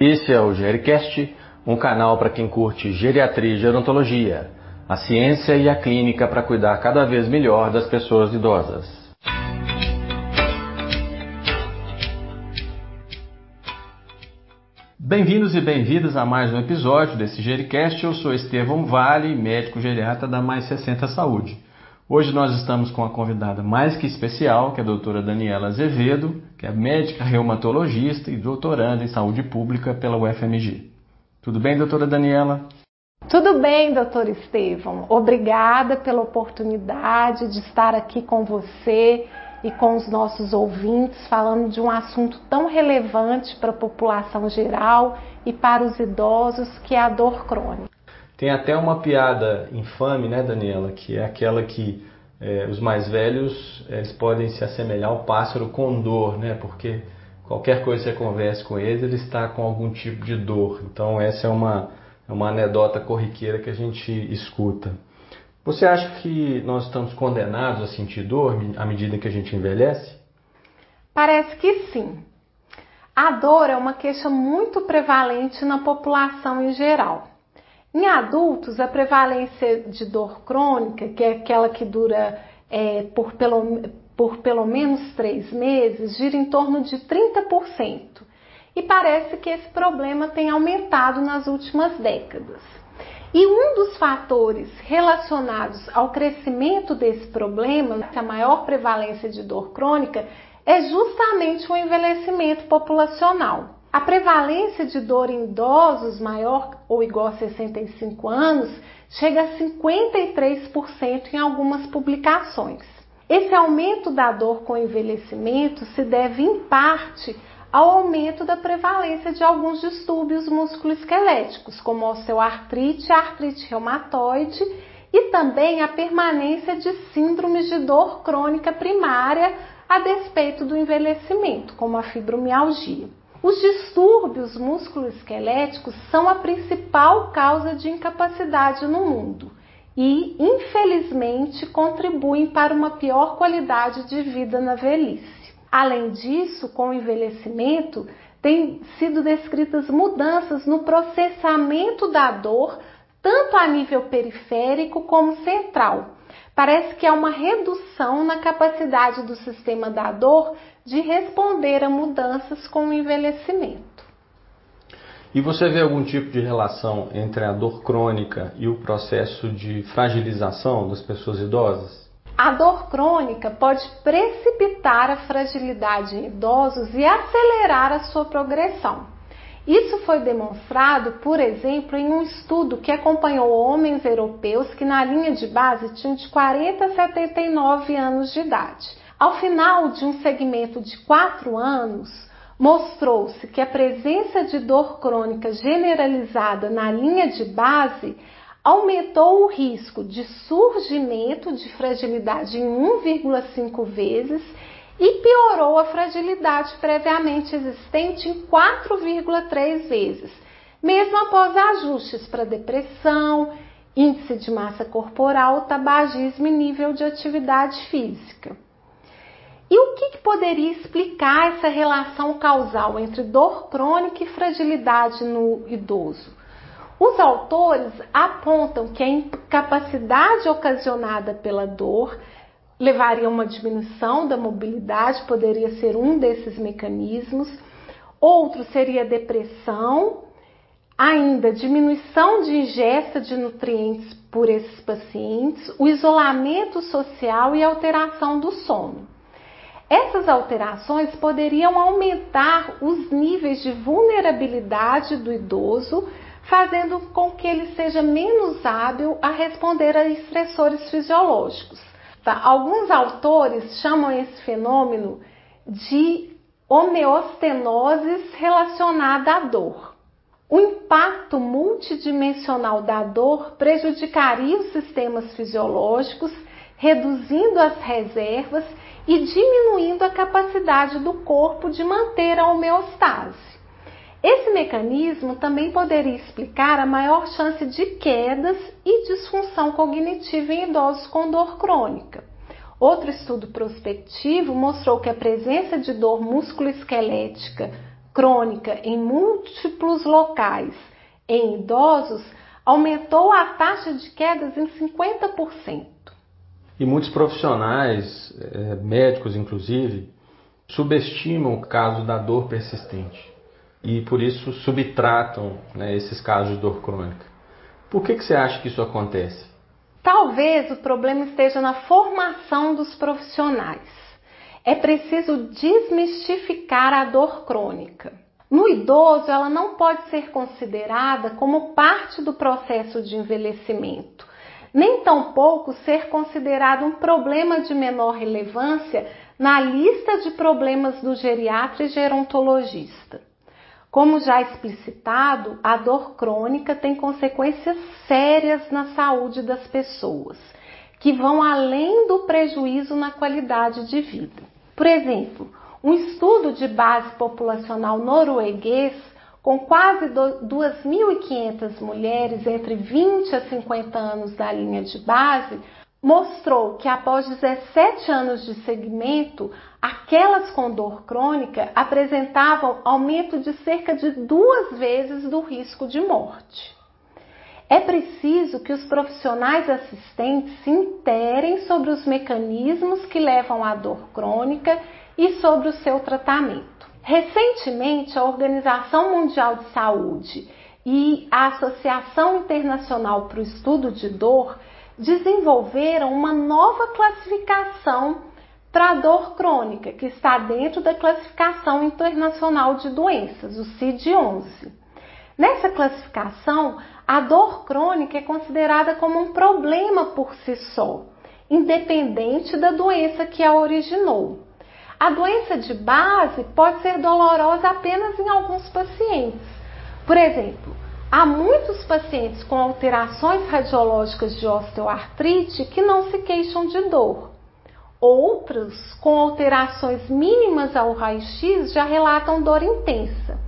Esse é o Gericast, um canal para quem curte geriatria e gerontologia, a ciência e a clínica para cuidar cada vez melhor das pessoas idosas. Bem-vindos e bem-vindas a mais um episódio desse Gericast. Eu sou Estevão Vale, médico geriatra da Mais 60 Saúde. Hoje nós estamos com uma convidada mais que especial, que é a doutora Daniela Azevedo, que é médica reumatologista e doutoranda em saúde pública pela UFMG. Tudo bem, doutora Daniela? Tudo bem, doutor Estevam. Obrigada pela oportunidade de estar aqui com você e com os nossos ouvintes falando de um assunto tão relevante para a população geral e para os idosos, que é a dor crônica. Tem até uma piada infame, né, Daniela, que é aquela que é, os mais velhos eles podem se assemelhar ao pássaro com dor, né? Porque qualquer coisa que você converse com eles, ele está com algum tipo de dor. Então essa é uma, é uma anedota corriqueira que a gente escuta. Você acha que nós estamos condenados a sentir dor à medida que a gente envelhece? Parece que sim. A dor é uma queixa muito prevalente na população em geral. Em adultos, a prevalência de dor crônica, que é aquela que dura é, por, pelo, por pelo menos três meses, gira em torno de 30%. E parece que esse problema tem aumentado nas últimas décadas. E um dos fatores relacionados ao crescimento desse problema, a maior prevalência de dor crônica, é justamente o envelhecimento populacional. A prevalência de dor em idosos maior ou igual a 65 anos chega a 53% em algumas publicações. Esse aumento da dor com envelhecimento se deve em parte ao aumento da prevalência de alguns distúrbios musculoesqueléticos, como osteoartrite, artrite reumatoide e também a permanência de síndromes de dor crônica primária a despeito do envelhecimento, como a fibromialgia. Os distúrbios musculoesqueléticos são a principal causa de incapacidade no mundo e, infelizmente, contribuem para uma pior qualidade de vida na velhice. Além disso, com o envelhecimento, têm sido descritas mudanças no processamento da dor, tanto a nível periférico como central. Parece que há uma redução na capacidade do sistema da dor de responder a mudanças com o envelhecimento. E você vê algum tipo de relação entre a dor crônica e o processo de fragilização das pessoas idosas? A dor crônica pode precipitar a fragilidade em idosos e acelerar a sua progressão. Isso foi demonstrado, por exemplo, em um estudo que acompanhou homens europeus que na linha de base tinham de 40 a 79 anos de idade. Ao final de um segmento de quatro anos, mostrou-se que a presença de dor crônica generalizada na linha de base aumentou o risco de surgimento de fragilidade em 1,5 vezes e piorou a fragilidade previamente existente em 4,3 vezes, mesmo após ajustes para depressão, índice de massa corporal, tabagismo e nível de atividade física. E o que, que, poderia explicar essa relação causal entre dor crônica e fragilidade no idoso? Os autores apontam que a incapacidade ocasionada pela dor levaria a uma diminuição da mobilidade, poderia ser um desses mecanismos. Outro seria depressão, ainda diminuição de ingesta de nutrientes por esses pacientes, o isolamento social e alteração do sono. Essas alterações poderiam aumentar os níveis de vulnerabilidade do idoso, fazendo com que ele seja menos hábil a responder a estressores fisiológicos. Tá? Alguns autores chamam esse fenômeno de homeostenose relacionada à dor. O impacto multidimensional da dor prejudicaria os sistemas fisiológicos, reduzindo as reservas e diminuindo a capacidade do corpo de manter a homeostase. Esse mecanismo também poderia explicar a maior chance de quedas e disfunção cognitiva em idosos com dor crônica. Outro estudo prospectivo mostrou que a presença de dor musculoesquelética crônica em múltiplos locais em idosos aumentou a taxa de quedas em 50%. E muitos profissionais, eh, médicos inclusive, subestimam o caso da dor persistente e por isso subtratam né, esses casos de dor crônica. Por que, que você acha que isso acontece? Talvez o problema esteja na formação dos profissionais. É preciso desmistificar a dor crônica. No idoso, ela não pode ser considerada como parte do processo de envelhecimento, nem tampouco ser considerado um problema de menor relevância na lista de problemas do geriatra e gerontologista. Como já explicitado, a dor crônica tem consequências sérias na saúde das pessoas, que vão além do prejuízo na qualidade de vida. Por exemplo, um estudo de base populacional norueguês com quase 2.500 mulheres entre 20 a 50 anos da linha de base mostrou que após 17 anos de segmento, aquelas com dor crônica apresentavam aumento de cerca de duas vezes do risco de morte. É preciso que os profissionais assistentes se interem sobre os mecanismos que levam à dor crônica e sobre o seu tratamento. Recentemente, a Organização Mundial de Saúde e a Associação Internacional para o Estudo de Dor desenvolveram uma nova classificação para a dor crônica, que está dentro da Classificação Internacional de Doenças, o CID-11. Nessa classificação, a dor crônica é considerada como um problema por si só, independente da doença que a originou. A doença de base pode ser dolorosa apenas em alguns pacientes. Por exemplo, Há muitos pacientes com alterações radiológicas de osteoartrite que não se queixam de dor. Outros, com alterações mínimas ao raio-x, já relatam dor intensa.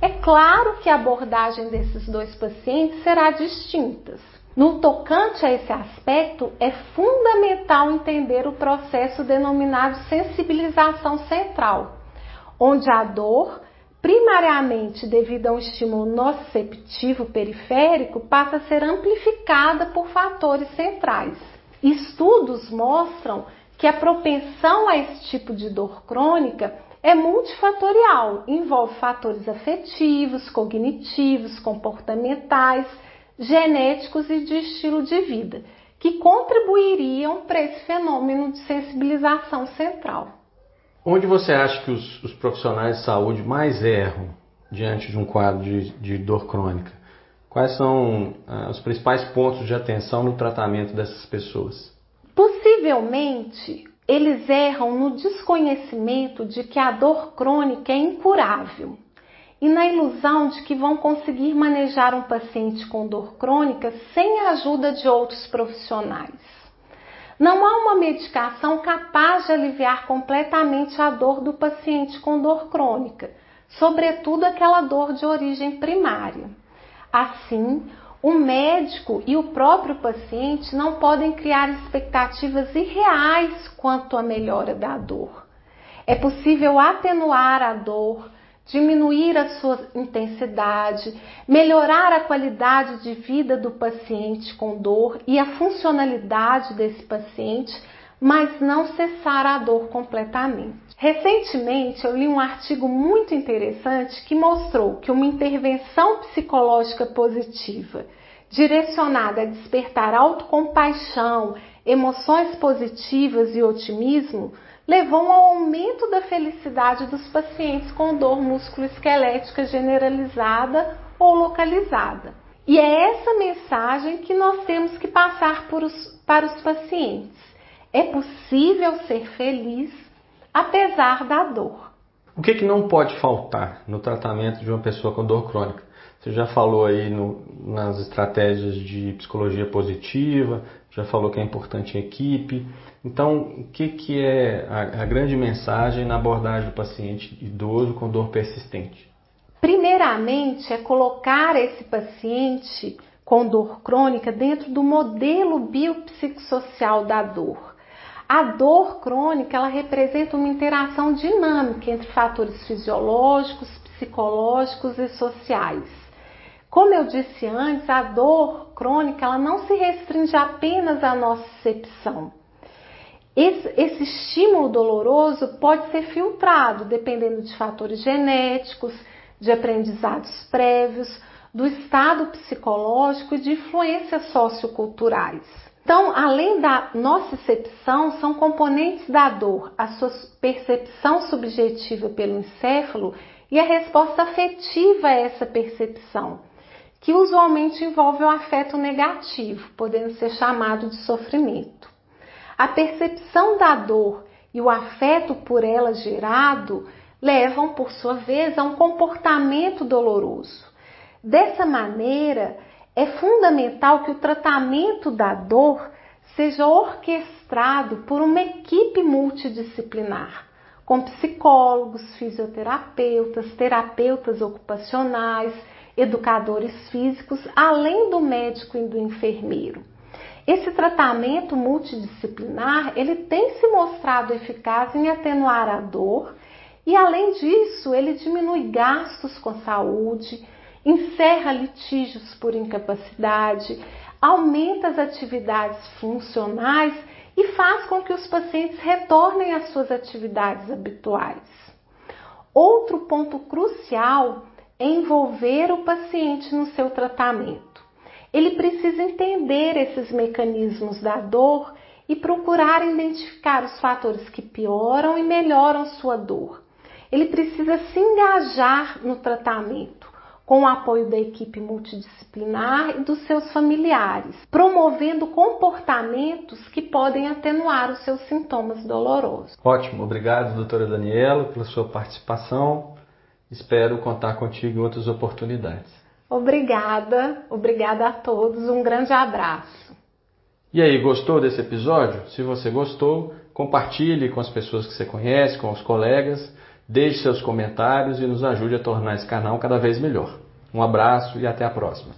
É claro que a abordagem desses dois pacientes será distinta. No tocante a esse aspecto, é fundamental entender o processo denominado sensibilização central, onde a dor primariamente devido a um estímulo nociceptivo periférico, passa a ser amplificada por fatores centrais. Estudos mostram que a propensão a esse tipo de dor crônica é multifatorial, envolve fatores afetivos, cognitivos, comportamentais, genéticos e de estilo de vida, que contribuiriam para esse fenômeno de sensibilização central. Onde você acha que os, os, profissionais de saúde mais erram diante de um quadro de, de dor crônica? Quais são ah, os principais pontos de atenção no tratamento dessas pessoas? Possivelmente, eles erram no desconhecimento de que a dor crônica é incurável e na ilusão de que vão conseguir manejar um paciente com dor crônica sem a ajuda de outros profissionais. Não há uma medicação capaz de aliviar completamente a dor do paciente com dor crônica, sobretudo aquela dor de origem primária. Assim, o médico e o próprio paciente não podem criar expectativas irreais quanto à melhora da dor. É possível atenuar a dor, diminuir a sua intensidade, melhorar a qualidade de vida do paciente com dor e a funcionalidade desse paciente, mas não cessar a dor completamente. Recentemente eu li um artigo muito interessante que mostrou que uma intervenção psicológica positiva direcionada a despertar autocompaixão, emoções positivas e otimismo levou ao aumento da felicidade dos pacientes com dor musculoesquelética generalizada ou localizada. E é essa mensagem que nós temos que passar os, para os pacientes. É possível ser feliz apesar da dor. O que, que não pode faltar no tratamento de uma pessoa com dor crônica? Você já falou aí no, nas estratégias de psicologia positiva, já falou que é importante a equipe. Então, o que, que é a, a grande mensagem na abordagem do paciente idoso com dor persistente? Primeiramente, é colocar esse paciente com dor crônica dentro do modelo biopsicossocial da dor. A dor crônica ela representa uma interação dinâmica entre fatores fisiológicos, psicológicos e sociais. Como eu disse antes, a dor crônica ela não se restringe apenas à nocicepção. Esse, esse estímulo doloroso pode ser filtrado dependendo de fatores genéticos, de aprendizados prévios, do estado psicológico e de influências socioculturais. Então, além da nocicepção, são componentes da dor a sua percepção subjetiva pelo encéfalo e a resposta afetiva a essa percepção, que usualmente envolve um afeto negativo, podendo ser chamado de sofrimento. A percepção da dor e o afeto por ela gerado levam, por sua vez, a um comportamento doloroso. Dessa maneira, é fundamental que o tratamento da dor seja orquestrado por uma equipe multidisciplinar, com psicólogos, fisioterapeutas, terapeutas ocupacionais, educadores físicos, além do médico e do enfermeiro. Esse tratamento multidisciplinar, ele tem se mostrado eficaz em atenuar a dor e além disso, ele diminui gastos com saúde, encerra litígios por incapacidade, aumenta as atividades funcionais e faz com que os pacientes retornem às suas atividades habituais. Outro ponto crucial é envolver o paciente no seu tratamento. Ele precisa entender esses mecanismos da dor e procurar identificar os fatores que pioram e melhoram sua dor. Ele precisa se engajar no tratamento, com o apoio da equipe multidisciplinar e dos seus familiares, promovendo comportamentos que podem atenuar os seus sintomas dolorosos. Ótimo, obrigado, doutora Daniela, pela sua participação. Espero contar contigo em outras oportunidades. Obrigada, obrigada a todos, um grande abraço. E aí, gostou desse episódio? Se você gostou, compartilhe com as pessoas que você conhece, com os colegas Deixe seus comentários e nos ajude a tornar esse canal cada vez melhor. Um abraço e até a próxima.